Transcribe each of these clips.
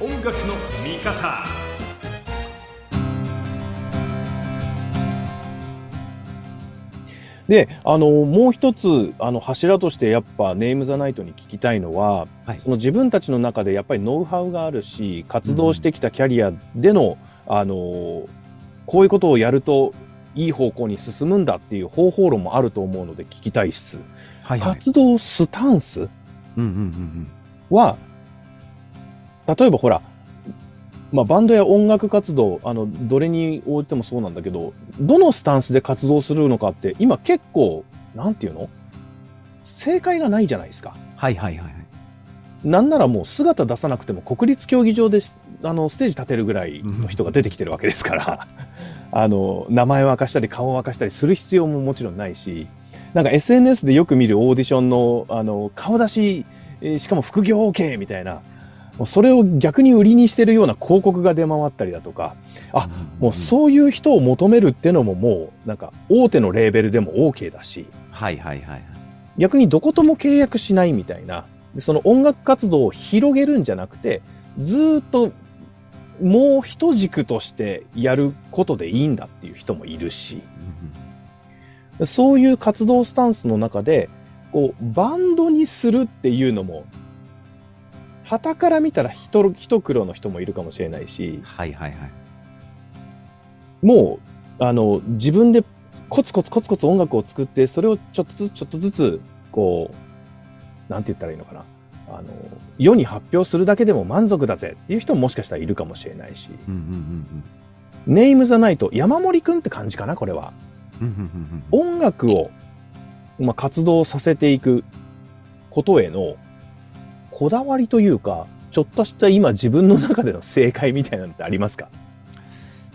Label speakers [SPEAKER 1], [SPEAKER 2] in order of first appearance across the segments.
[SPEAKER 1] 音楽の見方
[SPEAKER 2] で、あの、もう一つ、あの、柱としてやっぱ、ネーム・ザ・ナイトに聞きたいのは、
[SPEAKER 3] はい
[SPEAKER 2] その自分たちの中でやっぱりノウハウがあるし、活動してきたキャリアでの、あの、こういうことをやると、いい方向に進むんだっていう方法論もあると思うので聞きたいっす。
[SPEAKER 3] はいはい。
[SPEAKER 2] 活動スタンス
[SPEAKER 3] うんうんうん
[SPEAKER 2] は、例えばほら、まあ、バンドや音楽活動、あの、どれにおいてもそうなんだけど、どのスタンスで活動するのかって、今結構、なんていうの？正解がないじゃないですか。
[SPEAKER 3] はいはいはいはい。
[SPEAKER 2] なんならもう姿出さなくても国立競技場であのステージ立てるぐらいの人が出てきてるわけですから、あの、名前を明かしたり顔を明かしたりする必要ももちろんないし、なんか SNS でよく見るオーディションの、あの、顔出し、えーしかも副業 OK みたいな、それを逆に売りにしてるような広告が出回ったりだとか、あもうそういう人を求めるっていうのももう、なんか大手のレーベルでも OK だし、
[SPEAKER 3] はいはいはいはい。
[SPEAKER 2] 逆にどことも契約しないみたいな、でその音楽活動を広げるんじゃなくて、ずーっともう一軸としてやることでいいんだっていう人もいるし、そういう活動スタンスの中で、こう、バンドにするっていうのも、旗から見たら一一苦労の人もいるかもしれないし、
[SPEAKER 3] はいはいはい。
[SPEAKER 2] もう、あの、自分でコツコツコツコツ音楽を作って、それをちょっとずつちょっとずつ、こう、なんて言ったらいいのかな。あの、世に発表するだけでも満足だぜっていう人ももしかしたらいるかもしれないし、
[SPEAKER 3] うんうんうん
[SPEAKER 2] Name the Night、山森くんって感じかな、これは。
[SPEAKER 3] うん。うんうんうんうん
[SPEAKER 2] 音楽を、まあ、活動させていくことへのこだわりというか、ちょっとした今自分の中での正解みたいなのってありますか？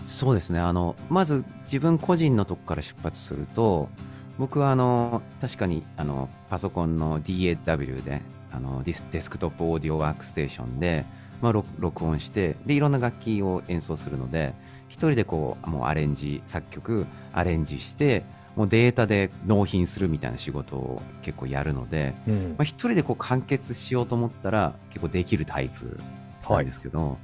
[SPEAKER 3] そうですね。あの、まず自分個人のとこから出発すると、僕はあの、確かにあの、パソコンの DAW で、あのディスデスクトップオーディオワークステーションで、まあ、録音して、で、いろんな楽器を演奏するので、一人でこう、もうアレンジ、作曲、アレンジして、もうデータで納品するみたいな仕事を結構やるので、
[SPEAKER 2] うん。
[SPEAKER 3] まあ、一人でこう完結しようと思ったら結構できるタイプなんですけど、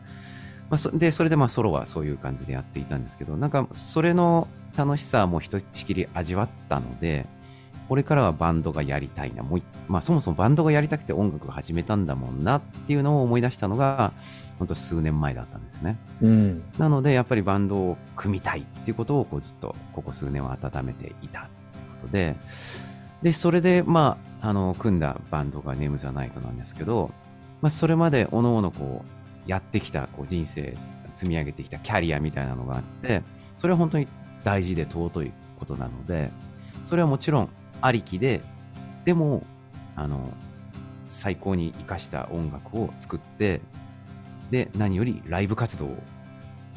[SPEAKER 3] まあ、そでそれでまあソロはそういう感じでやっていたんですけどなんかそれの楽しさもひとしきり味わったのでこれからはバンドがやりたいな。もうい、まあ、そもそもバンドがやりたくて音楽を始めたんだもんなっていうのを思い出したのが本当数年前だったんですよね。
[SPEAKER 2] うん。
[SPEAKER 3] なのでやっぱりバンドを組みたいっていうことをこうずっとここ数年は温めていたってことで。でそれでまああの組んだバンドがネーム・ザ・ナイトなんですけど、まあ、それまでおのおのこうやってきたこう人生積み上げてきたキャリアみたいなのがあってそれは本当に大事で尊いことなのでそれはもちろんありきででもあの最高に生かした音楽を作ってで何よりライブ活動を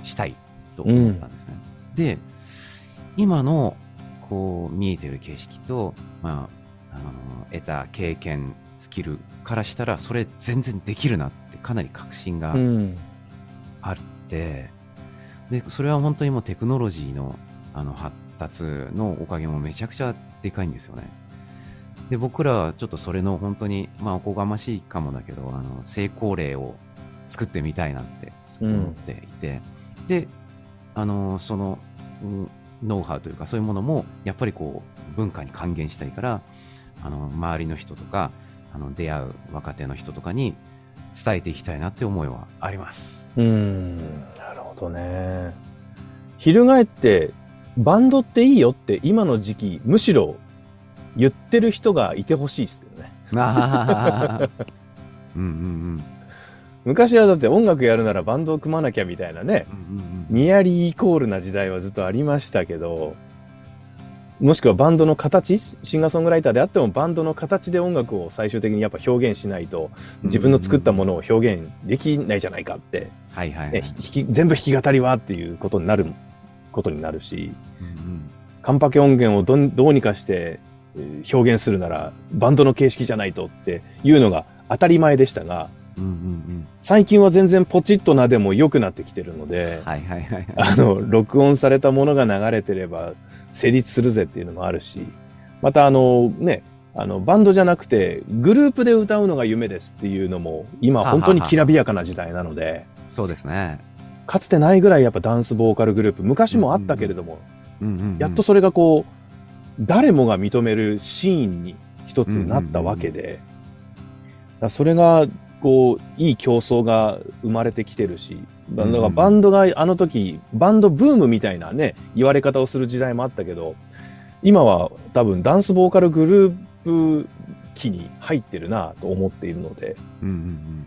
[SPEAKER 3] したいと思ったんですね。で今のこう見えてる景色と、まあ、あの得た経験スキルからしたらそれ全然できるなってかなり確信が
[SPEAKER 2] うん。
[SPEAKER 3] あって、でそれは本当にもうテクノロジーのあの発達のおかげもめちゃくちゃでかいんですよね。で僕らはちょっとそれの本当にまあおこがましいかもだけどあの成功例を作ってみたいなって思っていて、であのその、うんノウハウというかそういうものもやっぱりこう文化に還元したいからあの周りの人とかあの出会う若手の人とかに伝えていきたいなって思いはあります。
[SPEAKER 2] うん。なるほどね。翻って、バンドっていいよって今の時期、むしろ言ってる人がいてほしいですけどね。
[SPEAKER 3] あー。うんうん
[SPEAKER 2] 昔はだって音楽やるならバンドを組まなきゃみたいなね、
[SPEAKER 3] うんうんうん
[SPEAKER 2] ニアリーイコールな時代はずっとありましたけど、もしくはバンドの形、シンガーソングライターであってもバンドの形で音楽を最終的にやっぱ表現しないと、自分の作ったものを表現できないじゃないかって、
[SPEAKER 3] はいはいはい。
[SPEAKER 2] ね、弾き全部弾き語りはっていうことになる、ことになるし、
[SPEAKER 3] うんうん。
[SPEAKER 2] カンパケ音源をどんどうにかしてえー表現するなら、バンドの形式じゃないとっていうのが当たり前でしたが、
[SPEAKER 3] うんうん
[SPEAKER 2] 最近は全然ポチッとなでも良くなってきてるので
[SPEAKER 3] うん、はいはいはいはい。
[SPEAKER 2] あの、録音されたものが流れてれば成立するぜっていうのもあるし、またあのね、あの、バンドじゃなくて、グループで歌うのが夢ですっていうのも、今
[SPEAKER 3] はあ。
[SPEAKER 2] 本当にきらびやかな時代なので、
[SPEAKER 3] そうですね。
[SPEAKER 2] かつてないぐらいやっぱダンスボーカルグループ、昔もあったけれども、
[SPEAKER 3] うんうんうん。
[SPEAKER 2] やっとそれがこう、誰もが認めるシーンに一つなったわけで、だそれが、こう、いい競争が生まれてきてるし、だからバンドがあの時、バンドブームみたいなね、言われ方をする時代もあったけど、今は多分ダンスボーカルグループ期に入ってるなと思っているので、
[SPEAKER 3] うんうん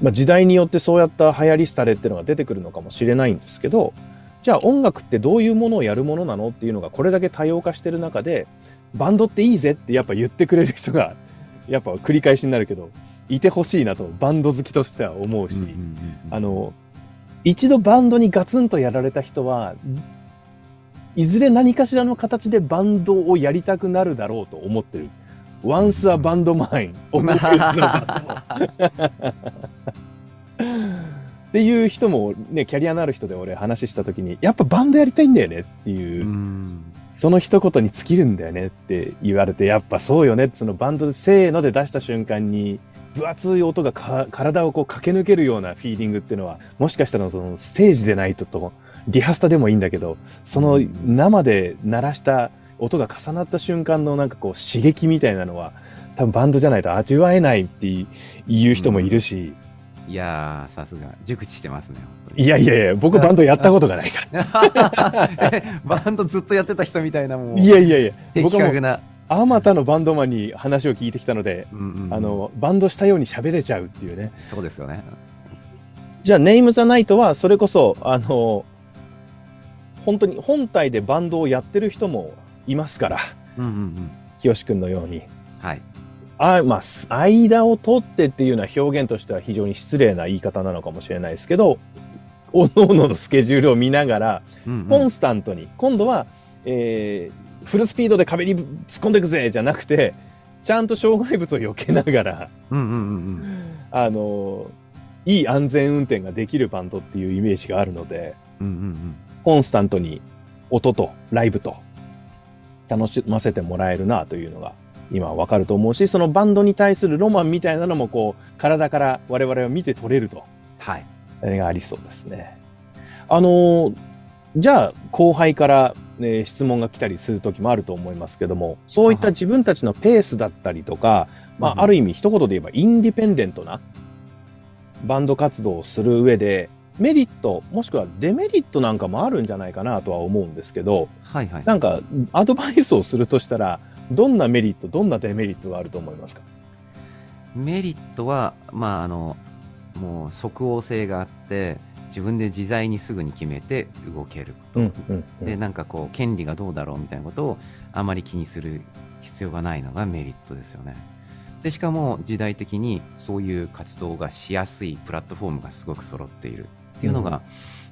[SPEAKER 2] まあ、時代によってそうやった流行り廃れっていうのが出てくるのかもしれないんですけど、じゃあ音楽ってどういうものをやるものなのっていうのがこれだけ多様化してる中で、バンドっていいぜってやっぱ言ってくれる人が、やっぱ繰り返しになるけど、いてほしいなとバンド好きとしては思うし、
[SPEAKER 3] うんうんうんうん
[SPEAKER 2] あの、一度バンドにガツンとやられた人は、いずれ何かしらの形でバンドをやりたくなるだろうと思ってる。Once a band mine. っていう人もね、キャリアのある人で俺話した時に、やっぱバンドやりたいんだよねっていう、
[SPEAKER 3] うん
[SPEAKER 2] その一言に尽きるんだよねって言われて、やっぱそうよねそのバンドでせーので出した瞬間に、分厚い音がか体をこう駆け抜けるようなフィーリングっていうのは、もしかしたらそのステージでないとと、リハスタでもいいんだけど、その生で鳴らした音が重なった瞬間のなんかこう刺激みたいなのは、多分バンドじゃないと味わえないっていう人もいるし、
[SPEAKER 3] いやー、さすが、熟知してますね、
[SPEAKER 2] いやいやいや、僕バンドやったことがないから。
[SPEAKER 3] バンドずっとやってた人みたいな、もう、
[SPEAKER 2] いやいやいや、
[SPEAKER 3] 的
[SPEAKER 2] 僕はも。あまたのバンドマンに話を聞いてきたので、
[SPEAKER 3] うんうんうん
[SPEAKER 2] あの、バンドしたように喋れちゃうっていうね。
[SPEAKER 3] そうですよね。
[SPEAKER 2] じゃあ、ネーム・ザ・ナイトは、それこそ、あの、本当に本体でバンドをやってる人もいますから、
[SPEAKER 3] うんうんうん。
[SPEAKER 2] 清くんのように。
[SPEAKER 3] はい。
[SPEAKER 2] あまあ、間を取ってっていうのは表現としては非常に失礼な言い方なのかもしれないですけど、おのおののスケジュールを見ながら、
[SPEAKER 3] うんうん
[SPEAKER 2] コンスタントに、今度は、えーフルスピードで壁に突っ込んでいくぜじゃなくて、ちゃんと障害物を避けながら、
[SPEAKER 3] うんうんうんうん。
[SPEAKER 2] あの、いい安全運転ができるバンドっていうイメージがあるので、
[SPEAKER 3] うんうんうん。
[SPEAKER 2] コンスタントに音とライブと楽しませてもらえるなというのが今はわかると思うし、そのバンドに対するロマンみたいなのもこう、体から我々は見て取れると。
[SPEAKER 3] はい。
[SPEAKER 2] それがありそうですね。あのーじゃあ後輩から、ね、質問が来たりする時もあると思いますけども、そういった自分たちのペースだったりとか、ま
[SPEAKER 3] うん
[SPEAKER 2] あ、ある意味一言で言えばインディペンデントなバンド活動をする上で、メリット、もしくはデメリットなんかもあるんじゃないかなとは思うんですけど、
[SPEAKER 3] はいはい。
[SPEAKER 2] なんかアドバイスをするとしたら、どんなメリット、どんなデメリットがあると思いますか？
[SPEAKER 3] メリットは、まあ、あの、もう即応性があって、自分で自在にすぐに決めて動けること。
[SPEAKER 2] うんうん
[SPEAKER 3] で、なんかこう、権利がどうだろうみたいなことをあまり気にする必要がないのがメリットですよね。で、しかも時代的にそういう活動がしやすいプラットフォームがすごく揃っているっていうのが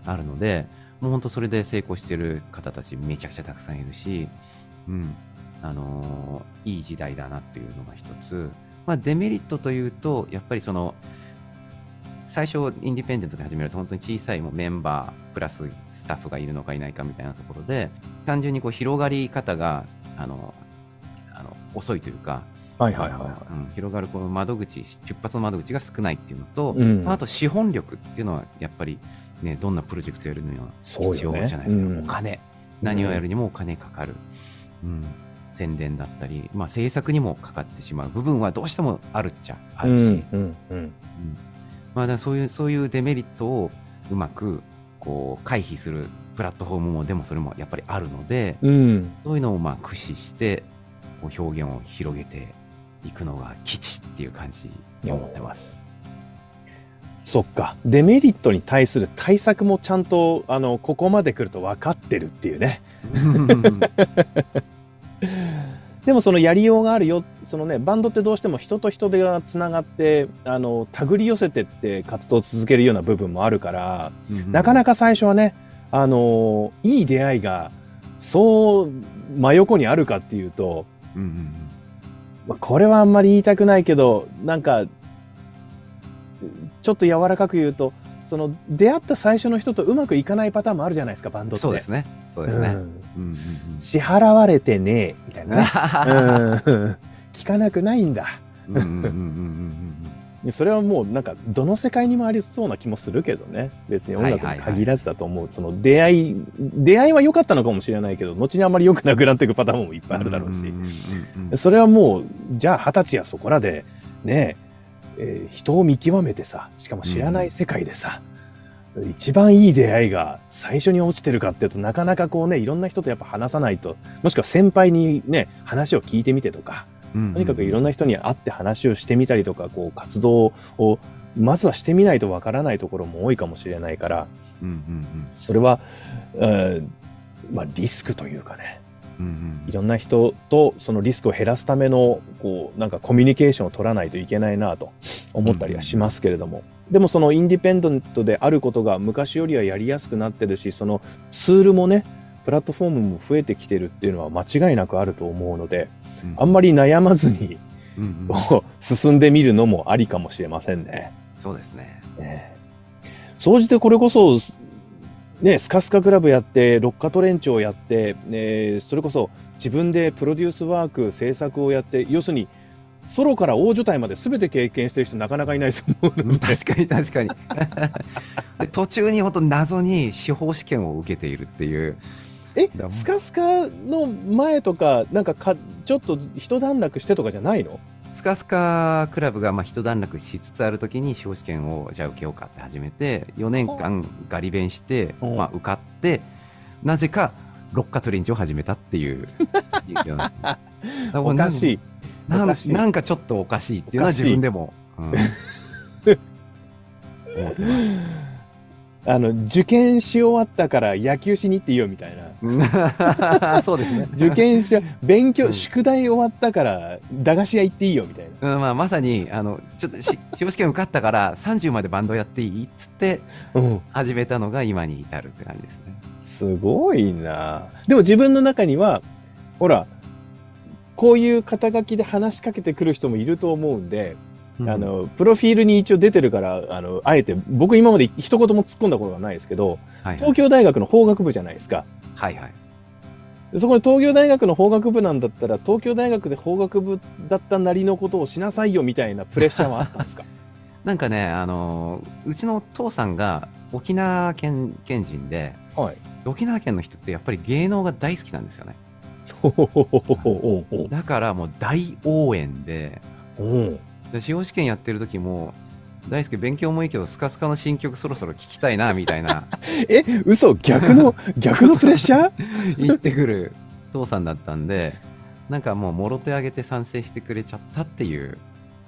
[SPEAKER 3] あるので、もう本当それで成功してる方たちめちゃくちゃたくさんいるし、うん、あのーいい時代だなっていうのが一つ。まあ、デメリットというと、やっぱりその、最初インディペンデントで始めると本当に小さいもうメンバープラススタッフがいるのかいないかみたいなところで単純にこう広がり方があのあの遅いというか、
[SPEAKER 2] はいはいはいは
[SPEAKER 3] うん広がるこの窓口出発の窓口が少ないっていうのと、
[SPEAKER 2] い。うん。
[SPEAKER 3] あと資本力っていうのはやっぱりねどんなプロジェクトやるには必要じゃないですか、
[SPEAKER 2] うん。
[SPEAKER 3] お金。何をやるにもお金かかる、うん、宣伝だったり、まあ、制作にもかかってしまう部分はどうしてもあるっちゃあるし、
[SPEAKER 2] うんうん
[SPEAKER 3] まあ、だそういうそういうデメリットをうまくこう回避するプラットフォームもでもそれもやっぱりあるので
[SPEAKER 2] うん。
[SPEAKER 3] そういうのをまあ駆使してこう表現を広げていくのが基地っていう感じに思ってます。
[SPEAKER 2] そっか。デメリットに対する対策もちゃんと、あの、ここまで来ると分かってるっていうね。でもそのやりようがあるよ。そのね、バンドってどうしても人と人手がつながって、あの、手繰り寄せてって活動を続けるような部分もあるから、なかな
[SPEAKER 3] か、
[SPEAKER 2] か最初はね、あの、いい出会いが、そう、真横にあるかっていうと、
[SPEAKER 3] うんうん
[SPEAKER 2] まあ、これはあんまり言いたくないけど、なんか、ちょっと柔らかく言うと、その出会った最初の人とうまくいかないパターンもあるじゃないですか、バンドって。
[SPEAKER 3] そうですね。そうですね。
[SPEAKER 2] うん
[SPEAKER 3] うんうん
[SPEAKER 2] 支払われてねえ、みたいなね。うん聞かなくないんだ。
[SPEAKER 3] うんうんうんうん
[SPEAKER 2] それはもうなんかどの世界にもありそうな気もするけどね。別に音楽に限らずだと思う、その出会い出会いは良かったのかもしれないけど後にあんまり良くなくなっていくパターンもいっぱいあるだろうし、
[SPEAKER 3] んんうんうん
[SPEAKER 2] それはもうじゃあ二十歳やそこらでねえー人を見極めてさしかも知らない世界でさ、一番いい出会いが最初に落ちてるかっていうとなかなかこうねいろんな人とやっぱ話さないともしくは先輩にね話を聞いてみてとか
[SPEAKER 3] うんうん
[SPEAKER 2] とにかくいろんな人に会って話をしてみたりとか、こう活動をまずはしてみないとわからないところも多いかもしれないから、
[SPEAKER 3] うんうん
[SPEAKER 2] それは、えーまあ、リスクというかね、
[SPEAKER 3] うんうん
[SPEAKER 2] いろんな人とそのリスクを減らすための、こう、なんかコミュニケーションを取らないといけないなと思ったりはしますけれども、でもそのインディペンデントであることが昔よりはやりやすくなってるし、そのツールもね、プラットフォームも増えてきてるっていうのは間違いなくあると思うので、あんまり悩まずに、
[SPEAKER 3] うんうん。
[SPEAKER 2] こう進んでみるのもありかもしれませんね。
[SPEAKER 3] そうですね。
[SPEAKER 2] ね総じてこれこそ、ね、スカスカクラブやって、ロッカトレンチをやって、ね、それこそ自分でプロデュースワーク、制作をやって、要するに、ソロから大所帯まで全て経験してる人なかなかいないと思うので、
[SPEAKER 3] 確かに確かに。で途中に本当謎に司法試験を受けているっていう。
[SPEAKER 2] え
[SPEAKER 3] だもん
[SPEAKER 2] スカスカの前とか、なんかか、ちょっと一段落してとかじゃないの？
[SPEAKER 3] スカスカクラブがまあ一段落しつつある時に司法試験をじゃあ受けようかって始めて4年間ガリ勉して、
[SPEAKER 2] う。ん
[SPEAKER 3] まあ、受かってなぜかロッカトレンチを始めたっていう
[SPEAKER 2] お
[SPEAKER 3] うな。ん
[SPEAKER 2] かしい。
[SPEAKER 3] なん
[SPEAKER 2] おか
[SPEAKER 3] ちょっとおかしいっていうのは自分でも、うん。思ってます
[SPEAKER 2] あの、受験し終わったから野球しに行っていいよみたいな。
[SPEAKER 3] うん そうですね。
[SPEAKER 2] 受験し、勉強、
[SPEAKER 3] うん
[SPEAKER 2] 宿題終わったから駄菓子屋行っていいよみたいな。
[SPEAKER 3] うんまあ、まさにあのちょっとし司法試験受かったから30までバンドやっていいっつって
[SPEAKER 2] うん。
[SPEAKER 3] 始めたのが今に至るって感じですね。
[SPEAKER 2] すごいなでも自分の中には、ほら、こういう肩書きで話しかけてくる人もいると思うんで、あの、プロフィールに一応出てるから、あの、あえて、僕今まで一言も突っ込んだことがないですけど、
[SPEAKER 3] はいはい
[SPEAKER 2] 東京大学の法学部じゃないですか。
[SPEAKER 3] はいはい。
[SPEAKER 2] でそこで東京大学の法学部なんだったら、東京大学で法学部だったなりのことをしなさいよみたいなプレッシャーはあったんですか？
[SPEAKER 3] なんかね、あのうちの父さんが沖縄県県人で、
[SPEAKER 2] はい。
[SPEAKER 3] 沖縄県の人ってやっぱり芸能が大好きなんですよね。だからもう大応援で、
[SPEAKER 2] うん。
[SPEAKER 3] で司法試験やってる時も、大輔勉強もいいけど、スカスカの新曲そろそろ聞きたいな、みたいな。
[SPEAKER 2] え、嘘逆の、逆のプレッシャー？
[SPEAKER 3] 言ってくる父さんだったんで、なんかもうもろ手挙げて賛成してくれちゃったっていう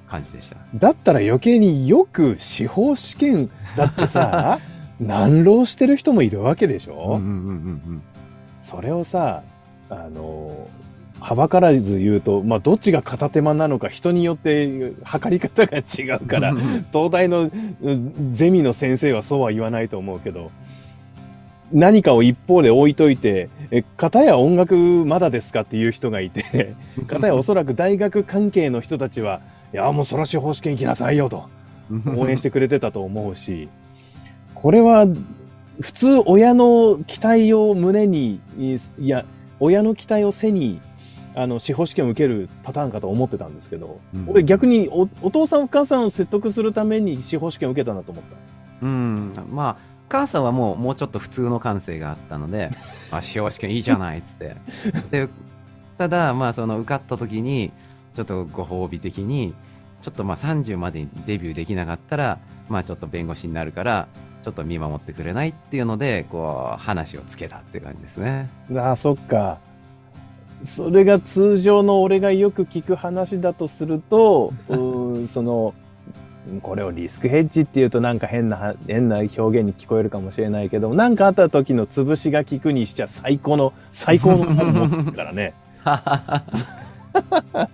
[SPEAKER 3] 感じでした。
[SPEAKER 2] だったら余計によく司法試験だってさ、難浪してる人もいるわけでしょ、
[SPEAKER 3] うんうんうんうん
[SPEAKER 2] それをさ、あの、はばからず言うと、まあ、どっちが片手間なのか人によって測り方が違う
[SPEAKER 3] うん。
[SPEAKER 2] から、東大のうんゼミの先生はそうは言わないと思うけど、何かを一方で置いといて、え、片や音楽まだですかっていう人がいて、片やおそらく大学関係の人たちは、いや、もうそら司法試験行きなさいよと応援してくれてたと思うし、これは普通親の期待を胸に、いいや、親の期待を背に、あの、司法試験を受けるパターンかと思ってたんですけど、
[SPEAKER 3] うん
[SPEAKER 2] 俺逆におお父さんお母さんを説得するために司法試験を受けたんだと思った。
[SPEAKER 3] うん、まあ、母さんはもう、もうちょっと普通の感性があったので、あ、司法試験いいじゃないっつって。で、ただ、まあ、その受かった時に、ちょっとご褒美的に、ちょっとまあ30までにデビューできなかったら、まあちょっと弁護士になるから、ちょっと見守ってくれないっていうので、こう、話をつけたっていう感じですね。
[SPEAKER 2] ああ、そっか。それが通常の俺がよく聞く話だとすると、うーんその、これをリスクヘッジっていうとなんか変なは、変な表現に聞こえるかもしれないけど、なんかあった時の潰しが効くにしちゃ最高の、最高のもの持ってるからね。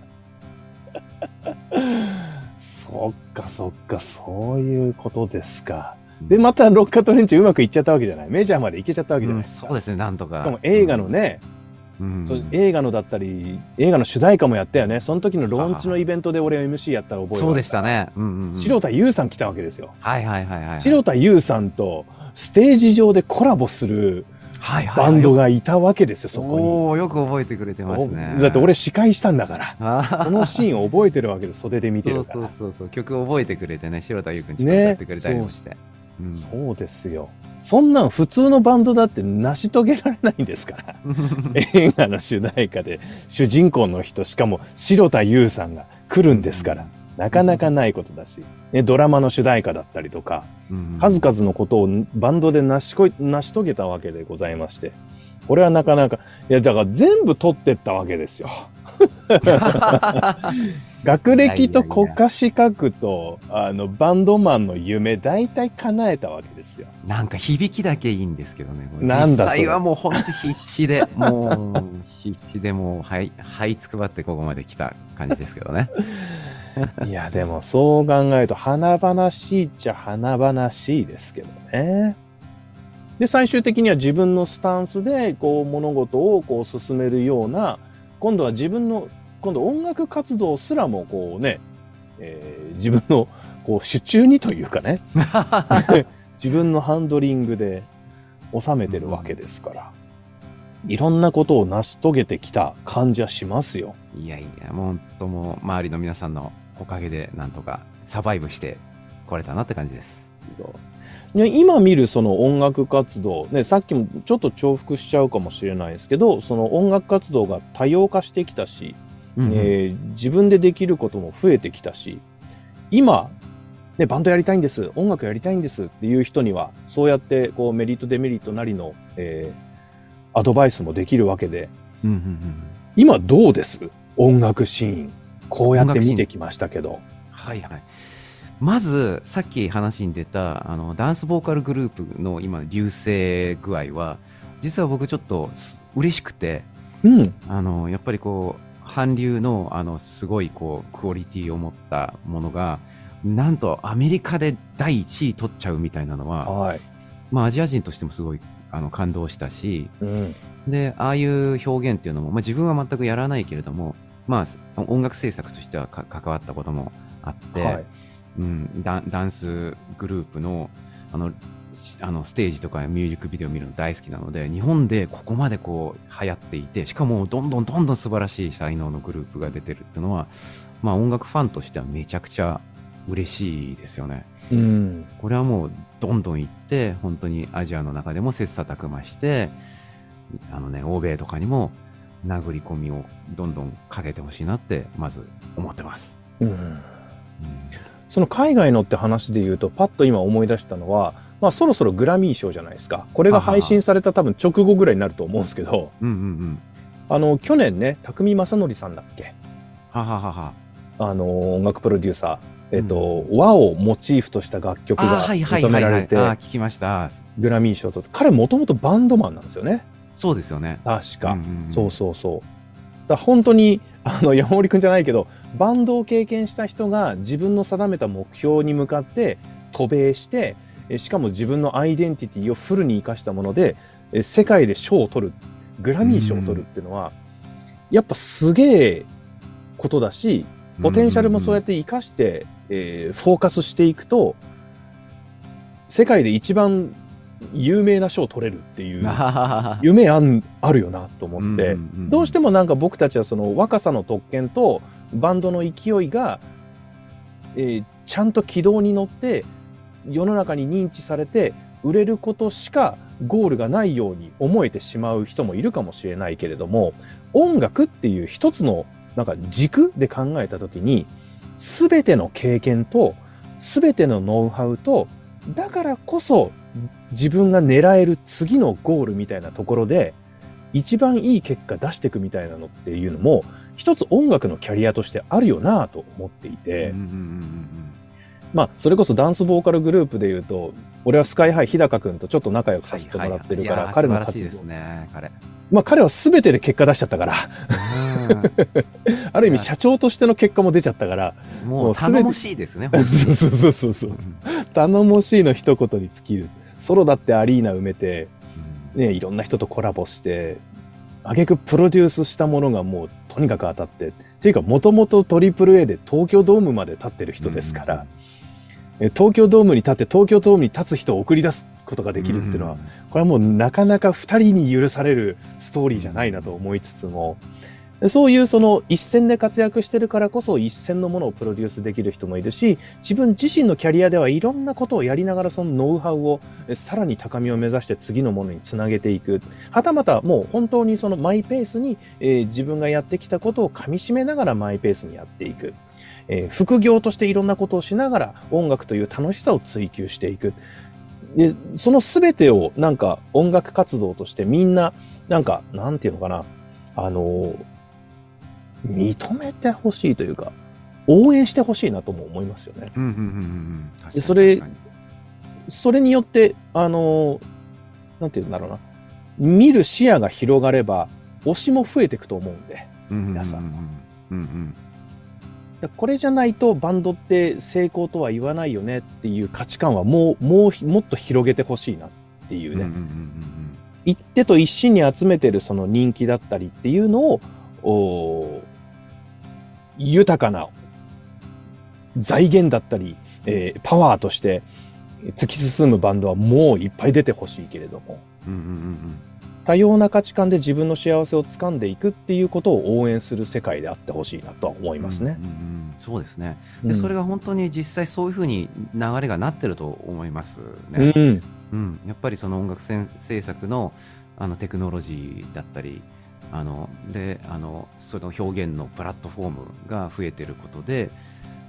[SPEAKER 2] そっかそっか、そういうことですか。で、またロッカートレンチうまくいっちゃったわけじゃない。メジャーまで行けちゃったわけじゃ
[SPEAKER 3] うん
[SPEAKER 2] ないですか。
[SPEAKER 3] そうですね、なんとか。
[SPEAKER 2] しかも映画のね、
[SPEAKER 3] うん
[SPEAKER 2] そう映画のだったり、映画の主題歌もやったよね。その時のローンチのイベントで俺 MC やったら覚え
[SPEAKER 3] そうでした。ね。うんうんうん
[SPEAKER 2] 白田優さん来たわけですよ。
[SPEAKER 3] はいはいはいはい。
[SPEAKER 2] 白田優さんとステージ上でコラボする
[SPEAKER 3] はいはい
[SPEAKER 2] バンドがいたわけですよ、そこ
[SPEAKER 3] おおよく覚えてくれてますね。
[SPEAKER 2] に。だって俺司会したんだから。このシーンを覚えてるわけで袖で見て
[SPEAKER 3] そうそう
[SPEAKER 2] るから。
[SPEAKER 3] そうそう曲覚えてくれてね白田優君ちょっと歌ってくれたりもして、うん
[SPEAKER 2] そうですよ。そんなん普通のバンドだって成し遂げられないんですから。映画の主題歌で主人公の人、しかも白田優さんが来るんですから、なかなかないことだし、ね、ドラマの主題歌だったりとか、
[SPEAKER 3] うん
[SPEAKER 2] 数々のことをバンドで成しこい成し遂げたわけでございまして、これはなかなか、いや、だから全部取ってったわけですよ。学歴と国家資格と、あの、バンドマンの夢、大体叶えたわけですよ。
[SPEAKER 3] なんか響きだけいいんですけどね
[SPEAKER 2] なんだ
[SPEAKER 3] 実際はもう本当必死でもう必死でもうはいはいつくばってここまで来た感じですけどね
[SPEAKER 2] いや、でもそう考えると、華々しいっちゃ華々しいですけどね。で、最終的には自分のスタンスで、こう、物事をこう進めるような、今度は自分の、今度音楽活動すらも、こうね、えー自分の、こう、手中にというかね、自分のハンドリングで収めてるわけですから、いろんなことを成し遂げてきた感じはしますよ。
[SPEAKER 3] いやいやもう本当もう周りの皆さんのおかげでなんとかサバイブしてこれたなって感じです。
[SPEAKER 2] ね今見るその音楽活動、ね、さっきもちょっと重複しちゃうかもしれないですけど、その音楽活動が多様化してきたし、えー自分でできることも増えてきたし、今、ね、バンドやりたいんです、音楽やりたいんですっていう人には、そうやってこうメリット、デメリットなりの、えーアドバイスもできるわけで、
[SPEAKER 3] うんうんうん
[SPEAKER 2] 今どうです？音楽シーン。こうやって見てきましたけど。
[SPEAKER 3] はいはい。まず、さっき話に出た、あの、ダンスボーカルグループの今、流星具合は、実は僕ちょっとす嬉しくて、
[SPEAKER 2] うん。
[SPEAKER 3] あの、やっぱりこう、韓流の、あの、すごいこう、クオリティを持ったものが、なんとアメリカで第1位取っちゃうみたいなのは、
[SPEAKER 2] はい。
[SPEAKER 3] まあアジア人としてもすごい、あの、感動したし、
[SPEAKER 2] うん。
[SPEAKER 3] で、ああいう表現っていうのも、まあ、自分は全くやらないけれども、まあ、音楽制作としてはか関わったこともあって、
[SPEAKER 2] はい。
[SPEAKER 3] うん、ダンダンスグループのあのしあのステージとかミュージックビデオ見るの大好きなので日本でここまでこう流行っていてしかもどんどんどんどん素晴らしい才能のグループが出てるっていうのは、まあ、音楽ファンとしてはめちゃくちゃ嬉しいですよね。
[SPEAKER 2] うん。
[SPEAKER 3] これはもうどんどん行って本当にアジアの中でも切磋琢磨してあのね欧米とかにも殴り込みをどんどんかけてほしいなってまず思ってます。
[SPEAKER 2] うん。
[SPEAKER 3] うん
[SPEAKER 2] その海外のって話で言うと、パッと今思い出したのは、まあそろそろグラミー賞じゃないですか。これが配信された多分直後ぐらいになると思うんですけど、
[SPEAKER 3] うんうんうん
[SPEAKER 2] あの、去年ね、匠正則さんだっけ
[SPEAKER 3] はははは。
[SPEAKER 2] あの、音楽プロデューサー。えっ、と、和をモチーフとした楽曲
[SPEAKER 3] あ
[SPEAKER 2] が認められて。グラミー賞と。彼もともとバンドマンなんですよね。
[SPEAKER 3] そうですよね。
[SPEAKER 2] 確か。
[SPEAKER 3] んんん
[SPEAKER 2] そうそうそう。だ本当に、あの、山森くんじゃないけど、バンドを経験した人が自分の定めた目標に向かって渡米して、えしかも自分のアイデンティティをフルに活かしたもので、え世界で賞を取る、グラミー賞を取るっていうのは、やっぱすげえことだし、ポテンシャルもそうやって活かして、えーフォーカスしていくと、世界で一番有名な賞を取れるっていう 夢あんあるよなと思って、
[SPEAKER 3] んんん。
[SPEAKER 2] どうしてもなんか僕たちはその若さの特権とバンドの勢いが、えーちゃんと軌道に乗って世の中に認知されて売れることしかゴールがないように思えてしまう人もいるかもしれないけれども音楽っていう一つのなんか軸で考えた時に全ての経験と全てのノウハウとだからこそ自分が狙える次のゴールみたいなところで一番いい結果出していくみたいなのっていうのも一つ音楽のキャリアとしてあるよなと思っていて、
[SPEAKER 3] うんうんうん。
[SPEAKER 2] まあそれこそダンスボーカルグループで言うと俺はスカイハイ日高君とちょっと仲良くさせてもらってるから、
[SPEAKER 3] はいはいいや
[SPEAKER 2] 彼の活動
[SPEAKER 3] ですね、彼。
[SPEAKER 2] まあ彼は全てで結果出しちゃったから。ある意味社長としての結果も出ちゃったから
[SPEAKER 3] うんもう頼もしいですね、
[SPEAKER 2] そうそうそうそうそう。頼もしいの一言に尽きる。ソロだってアリーナ埋めて
[SPEAKER 3] うん。
[SPEAKER 2] ね、いろんな人とコラボして、挙句プロデュースしたものがもうとにかく当たって、っていうかもともと AAA で東京ドームまで立ってる人ですから、え東京ドームに立って東京ドームに立つ人を送り出すことができるっていうのは、これはもうなかなか2人に許されるストーリーじゃないなと思いつつも、そういうその一線で活躍してるからこそ一線のものをプロデュースできる人もいるし、自分自身のキャリアではいろんなことをやりながらそのノウハウをえさらに高みを目指して次のものにつなげていく。はたまたもう本当にそのマイペースに、えー自分がやってきたことを噛み締めながらマイペースにやっていく。えー副業としていろんなことをしながら音楽という楽しさを追求していく。で、その全てをなんか音楽活動としてみんな、なんか、なんていうのかな、あのー認めてほしいというか、応援してほしいなとも思いますよね。
[SPEAKER 3] うんうんうんうん
[SPEAKER 2] でそれそれによって、あのーなんていうんだろうな、見る視野が広がれば、推しも増えていくと思うんで、
[SPEAKER 3] うんうんうんうん。
[SPEAKER 2] 皆さん。
[SPEAKER 3] うんうん
[SPEAKER 2] だこれじゃないとバンドって成功とは言わないよねっていう価値観はもう、もう、もっと広げてほしいなっていうね。
[SPEAKER 3] うんうんうんうん
[SPEAKER 2] 一手と一心に集めてるその人気だったりっていうのを、豊かな財源だったり、えーパワーとして突き進むバンドはもういっぱい出てほしいけれども、多様な価値観で自分の幸せを掴んでいくっていうことを応援する世界であってほしいなとは思いますね。
[SPEAKER 3] うんうんうんそうですね。で、
[SPEAKER 2] うん
[SPEAKER 3] それが本当に実際そういうふうに流れがなってると思います
[SPEAKER 2] う
[SPEAKER 3] ね。
[SPEAKER 2] ん、
[SPEAKER 3] うん、やっぱりその音楽制作のあのテクノロジーだったり、あのであのその表現のプラットフォームが増えてることで、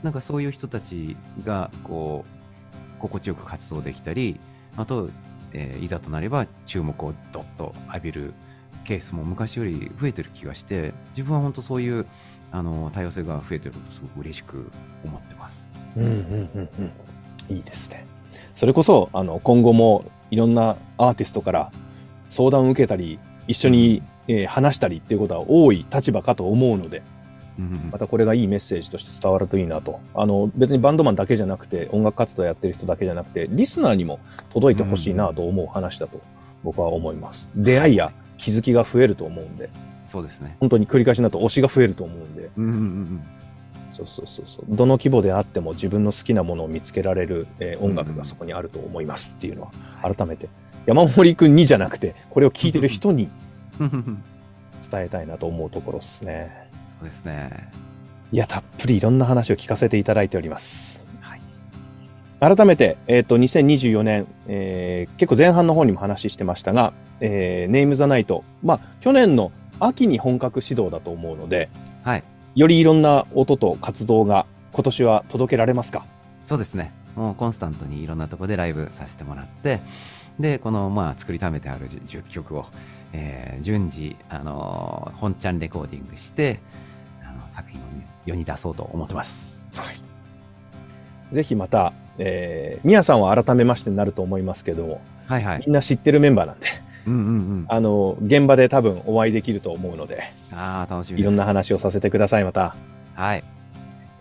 [SPEAKER 3] なんかそういう人たちがこう心地よく活動できたり、あと、えーいざとなれば注目をどっと浴びるケースも昔より増えてる気がして、自分は本当そういうあの多様性が増えてることすごく嬉しく思ってます。
[SPEAKER 2] うん、うん、うん、うん。いいですね。それこそ、あの、今後もいろんなアーティストから相談を受けたり、一緒に、えー話したりっていうことは多い立場かと思うので、またこれがいいメッセージとして伝わるといいなと。あの、別にバンドマンだけじゃなくて、音楽活動やってる人だけじゃなくて、リスナーにも届いてほしいなと思う話だと僕は思います。出会いや気づきが増えると思うんで、
[SPEAKER 3] そうですね。
[SPEAKER 2] 本当に繰り返しになると推しが増えると思うんで、
[SPEAKER 3] うんうんうん
[SPEAKER 2] そうそうそうそう。どの規模であっても自分の好きなものを見つけられる、えー音楽がそこにあると思いますっていうのは、
[SPEAKER 3] はい
[SPEAKER 2] 改めて、山森くんにじゃなくて、これを聞いてる人に
[SPEAKER 3] うん。
[SPEAKER 2] 伝えたいなと思うところですね。
[SPEAKER 3] そうですね。
[SPEAKER 2] いや、たっぷりいろんな話を聞かせていただいております。
[SPEAKER 3] はい。
[SPEAKER 2] 改めて、えっ、と、2024年、えー結構前半の方にも話してましたが、えーネームザナイト。まあ、去年の秋に本格始動だと思うので、
[SPEAKER 3] はい。
[SPEAKER 2] よりいろんな音と活動が今年は届けられますか？
[SPEAKER 3] そうですね。もうコンスタントにいろんなところでライブさせてもらって、で、この、まあ、作りためてある10曲を、えー順次、あのー本ちゃんレコーディングして、作品を世に出そうと思ってます。
[SPEAKER 2] はい。ぜひまた、えー、みやさんは改めましてになると思いますけども、
[SPEAKER 3] はいはい。
[SPEAKER 2] みんな知ってるメンバーなんで、
[SPEAKER 3] うんうんうん。
[SPEAKER 2] あの、現場で多分お会いできると思うので、
[SPEAKER 3] ああ、楽しみ。
[SPEAKER 2] いろんな話をさせてください、また。
[SPEAKER 3] はい。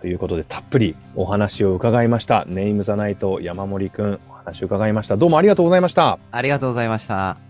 [SPEAKER 2] ということで、たっぷりお話を伺いました。ネームザナイト山森くん、お話を伺いました。どうもありがとうございました。
[SPEAKER 3] ありがとうございました。